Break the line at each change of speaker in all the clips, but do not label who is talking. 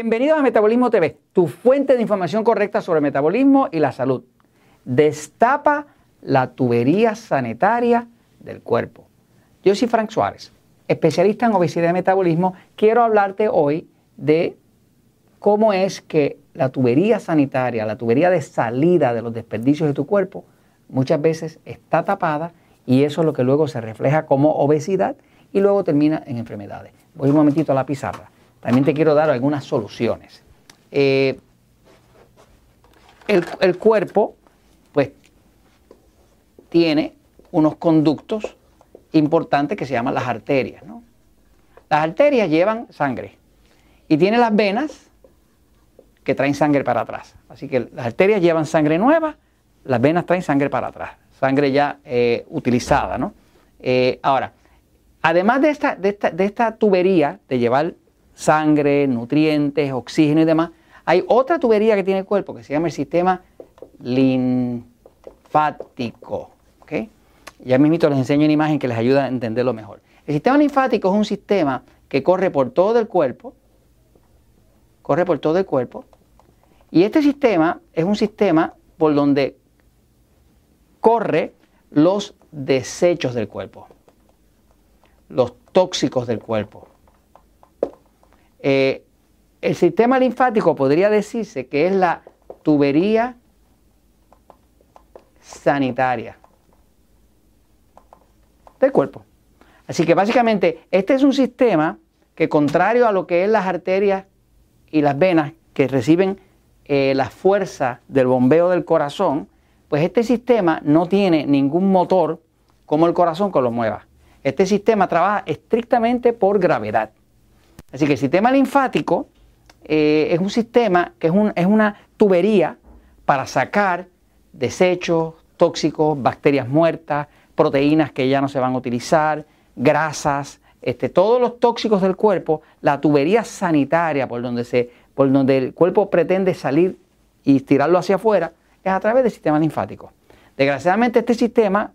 Bienvenidos a Metabolismo TV, tu fuente de información correcta sobre metabolismo y la salud. Destapa la tubería sanitaria del cuerpo. Yo soy Frank Suárez, especialista en obesidad y metabolismo. Quiero hablarte hoy de cómo es que la tubería sanitaria, la tubería de salida de los desperdicios de tu cuerpo, muchas veces está tapada y eso es lo que luego se refleja como obesidad y luego termina en enfermedades. Voy un momentito a la pizarra. También te quiero dar algunas soluciones. Eh, el, cuerpo, pues, tiene unos conductos importantes que se llaman las arterias. Las arterias llevan sangre y tiene las venas que traen sangre para atrás. Así que las arterias llevan sangre nueva, las venas traen sangre para atrás, sangre ya eh, utilizada. ¿no? Eh, ahora, además de esta, de, esta, de esta tubería de llevar sangre, nutrientes, oxígeno y demás, hay otra tubería que tiene el cuerpo que se llama el sistema linfático. ¿okay? Ya mismito les enseño una imagen que les ayuda a entenderlo mejor. El sistema linfático es un sistema que corre por todo el cuerpo, corre por todo el cuerpo, y este sistema es un sistema por donde corre los desechos del cuerpo, los tóxicos del cuerpo. Eh, el sistema linfático podría decirse que es la tubería sanitaria del cuerpo. Así que básicamente este es un sistema que contrario a lo que es las arterias y las venas que reciben eh, la fuerza del bombeo del corazón, pues este sistema no tiene ningún motor como el corazón que lo mueva. Este sistema trabaja estrictamente por gravedad. Así que el sistema linfático eh, es un sistema que es, es una tubería para sacar desechos tóxicos, bacterias muertas, proteínas que ya no se van a utilizar, grasas, este, todos los tóxicos del cuerpo, la tubería sanitaria por donde, se, por donde el cuerpo pretende salir y tirarlo hacia afuera, es a través del sistema linfático. Desgraciadamente este sistema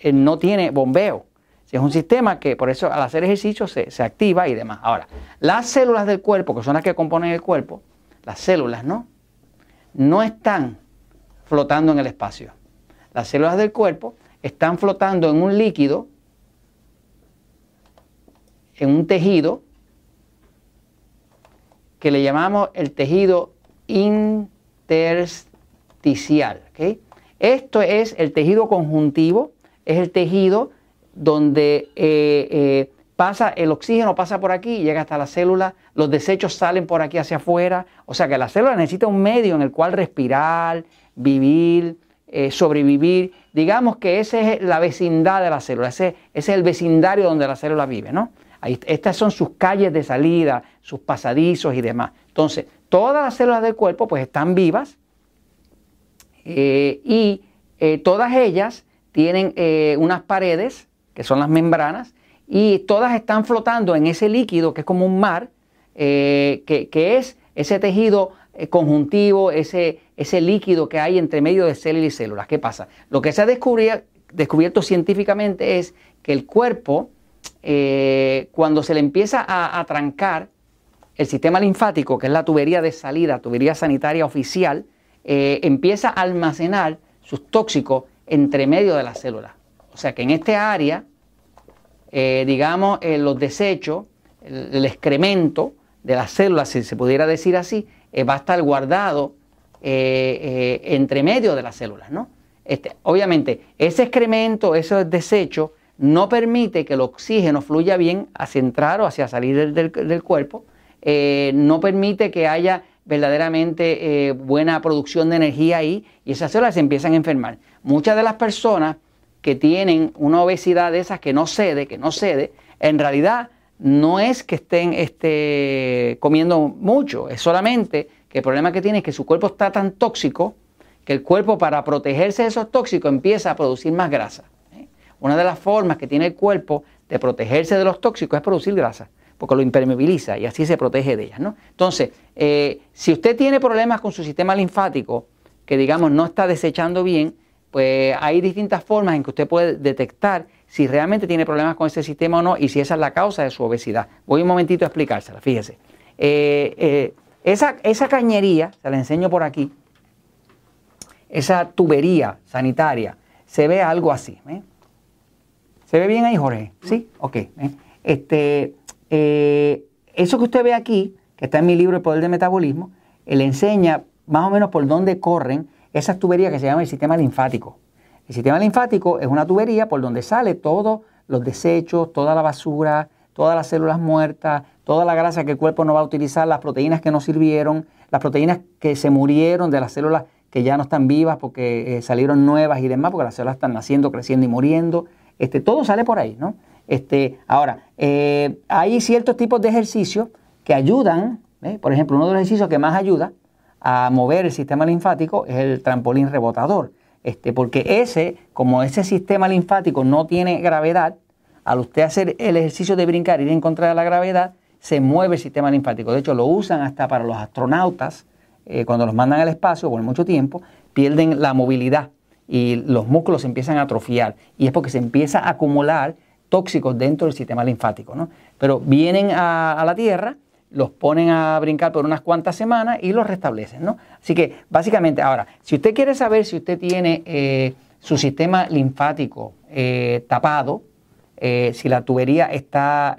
eh, no tiene bombeo. Es un sistema que por eso al hacer ejercicio se, activa y demás. Ahora, las células del cuerpo, que son las que componen el cuerpo, las células, ¿no? No están flotando en el espacio. Las células del cuerpo están flotando en un líquido, en un tejido, que le llamamos el tejido intersticial. Esto es el tejido conjuntivo, es el tejido donde eh, eh, pasa el oxígeno, pasa por aquí llega hasta la célula, los desechos salen por aquí hacia afuera, o sea que la célula necesita un medio en el cual respirar, vivir, eh, sobrevivir. Digamos que esa es la vecindad de la célula, ese, es el vecindario donde la célula vive, ¿no? Ahí, estas son sus calles de salida, sus pasadizos y demás. Entonces, todas las células del cuerpo pues están vivas y todas ellas tienen unas paredes que son las membranas, y todas están flotando en ese líquido que es como un mar, eh, que, es ese tejido eh, conjuntivo, ese, ese líquido que hay entre medio de células y células. ¿Qué pasa? Lo que se ha descubierto científicamente es que el cuerpo, eh, cuando se le empieza a, a, trancar el sistema linfático, que es la tubería de salida, tubería sanitaria oficial, empieza a almacenar sus tóxicos entre medio de las células. O sea que en este área, eh, digamos, eh, los desechos, el, excremento de las células, si se pudiera decir así, eh, va a estar guardado entre medio de las células, ¿no? Este, obviamente, ese excremento, ese desecho, no permite que el oxígeno fluya bien hacia entrar o hacia salir del, cuerpo, no permite que haya verdaderamente buena producción de energía ahí y esas células se empiezan a enfermar. Muchas de las personas que tienen una obesidad de esas que no cede, que no cede, en realidad no es que estén este, comiendo mucho, es solamente que el problema que tiene es que su cuerpo está tan tóxico que el cuerpo para protegerse de esos tóxicos empieza a producir más grasa. ¿eh? Una de las formas que tiene el cuerpo de protegerse de los tóxicos es producir grasa, porque lo impermeabiliza y así se protege de ellas. ¿no? Entonces, eh, si usted tiene problemas con su sistema linfático, que digamos no está desechando bien, pues hay distintas formas en que usted puede detectar si realmente tiene problemas con ese sistema o no y si esa es la causa de su obesidad. Voy un momentito a explicársela, fíjese. Eh, eh, esa, esa cañería, se la enseño por aquí, esa tubería sanitaria, se ve algo así. ¿eh? ¿Se ve bien ahí, Jorge? Sí, ok. Este, eso que usted ve aquí, que está en mi libro El Poder del Metabolismo, le enseña más o menos por dónde corren esas tuberías que se llama el sistema linfático. El sistema linfático es una tubería por donde sale todos los desechos, toda la basura, todas las células muertas, toda la grasa que el cuerpo no va a utilizar, las proteínas que no sirvieron, las proteínas que se murieron de las células que ya no están vivas porque eh, salieron nuevas y demás, porque las células están naciendo, creciendo y muriendo. Este, todo sale por ahí, ¿no? Este, ahora, eh, hay ciertos tipos de ejercicios que ayudan, por ejemplo, uno de los ejercicios que más ayuda a mover el sistema linfático es el trampolín rebotador, este, porque ese, como ese sistema linfático no tiene gravedad, al usted hacer el ejercicio de brincar, ir en contra de la gravedad, se mueve el sistema linfático. De hecho, lo usan hasta para los astronautas, eh, cuando los mandan al espacio por mucho tiempo, pierden la movilidad y los músculos se empiezan a atrofiar. Y es porque se empieza a acumular tóxicos dentro del sistema linfático. ¿no? Pero vienen a, la Tierra, los ponen a brincar por unas cuantas semanas y los restablecen. ¿no? Así que básicamente, ahora, si usted quiere saber si usted tiene eh, su sistema linfático eh, tapado, si la tubería está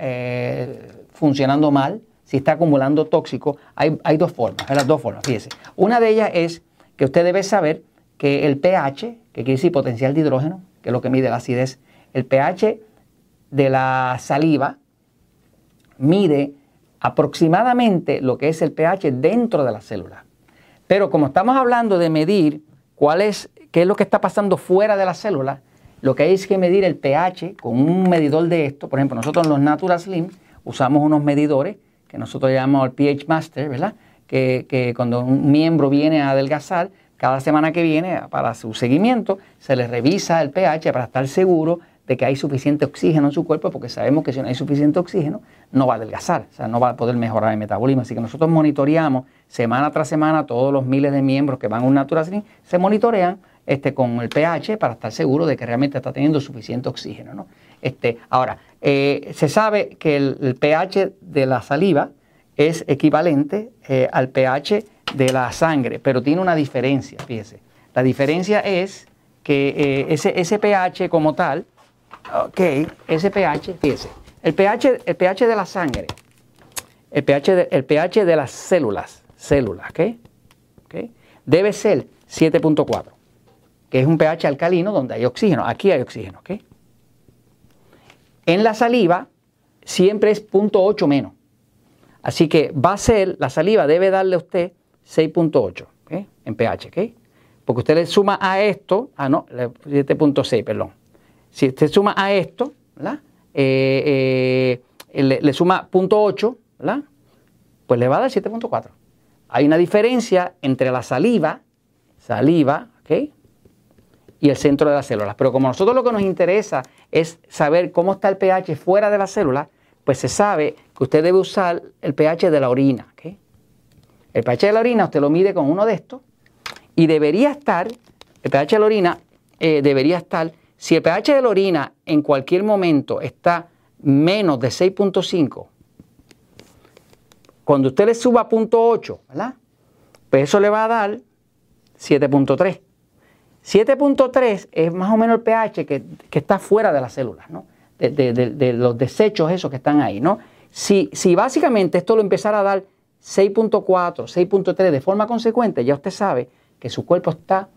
funcionando mal, si está acumulando tóxico, hay, dos formas, hay las dos formas, fíjese. Una de ellas es que usted debe saber que el pH, que quiere decir potencial de hidrógeno, que es lo que mide la acidez, el pH de la saliva mide aproximadamente lo que es el pH dentro de la célula. Pero como estamos hablando de medir cuál es, qué es lo que está pasando fuera de la célula, lo que hay es que medir el pH con un medidor de esto. Por ejemplo, nosotros en los Natural Slim usamos unos medidores que nosotros llamamos el pH Master, ¿verdad? Que, cuando un miembro viene a adelgazar, cada semana que viene para su seguimiento, se le revisa el pH para estar seguro de que hay suficiente oxígeno en su cuerpo, porque sabemos que si no hay suficiente oxígeno, no va a adelgazar, o sea, no va a poder mejorar el metabolismo. Así que nosotros monitoreamos semana tras semana todos los miles de miembros que van a un Natural Slim, se monitorean este, con el pH para estar seguro de que realmente está teniendo suficiente oxígeno. ¿no? Este, ahora, eh, se sabe que el, pH de la saliva es equivalente eh, al pH de la sangre, pero tiene una diferencia, fíjese. La diferencia es que eh, ese, ese, pH como tal, ok, ese pH, fíjese, el pH, el pH de la sangre, el pH de, el pH de las células, células, ¿ok? okay debe ser 7.4, que es un pH alcalino donde hay oxígeno. Aquí hay oxígeno, ¿ok? En la saliva siempre es 0.8 menos. Así que va a ser, la saliva debe darle a usted 6.8 en pH, ¿ok? Porque usted le suma a esto, ah no, 7.6, perdón. Si usted suma a esto, ¿verdad? Eh, eh, le, suma 0.8, ¿verdad? Pues le va a dar 7.4. Hay una diferencia entre la saliva, saliva, ¿ok? y el centro de las células. Pero como a nosotros lo que nos interesa es saber cómo está el pH fuera de la célula, pues se sabe que usted debe usar el pH de la orina. El pH de la orina usted lo mide con uno de estos y debería estar, el pH de la orina eh, debería estar, si el pH de la orina en cualquier momento está menos de 6.5, cuando usted le suba a 0.8, ¿verdad? Pues eso le va a dar 7.3. 7.3 es más o menos el pH que, está fuera de las células, ¿no? de, los desechos esos que están ahí. ¿no? Si, si básicamente esto lo empezara a dar 6.4, 6.3 de forma consecuente, ya usted sabe que su cuerpo está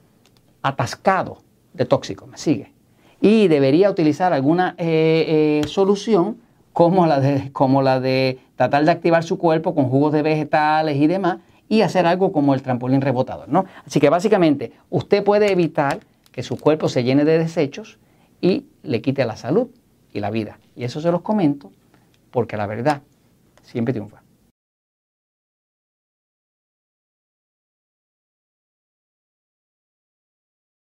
atascado de tóxicos, ¿me sigue? Y debería utilizar alguna eh, eh, solución como la, de, como la de tratar de activar su cuerpo con jugos de vegetales y demás, y hacer algo como el trampolín rebotador. ¿no? Así que básicamente usted puede evitar que su cuerpo se llene de desechos y le quite la salud y la vida. Y eso se los comento porque la verdad siempre triunfa.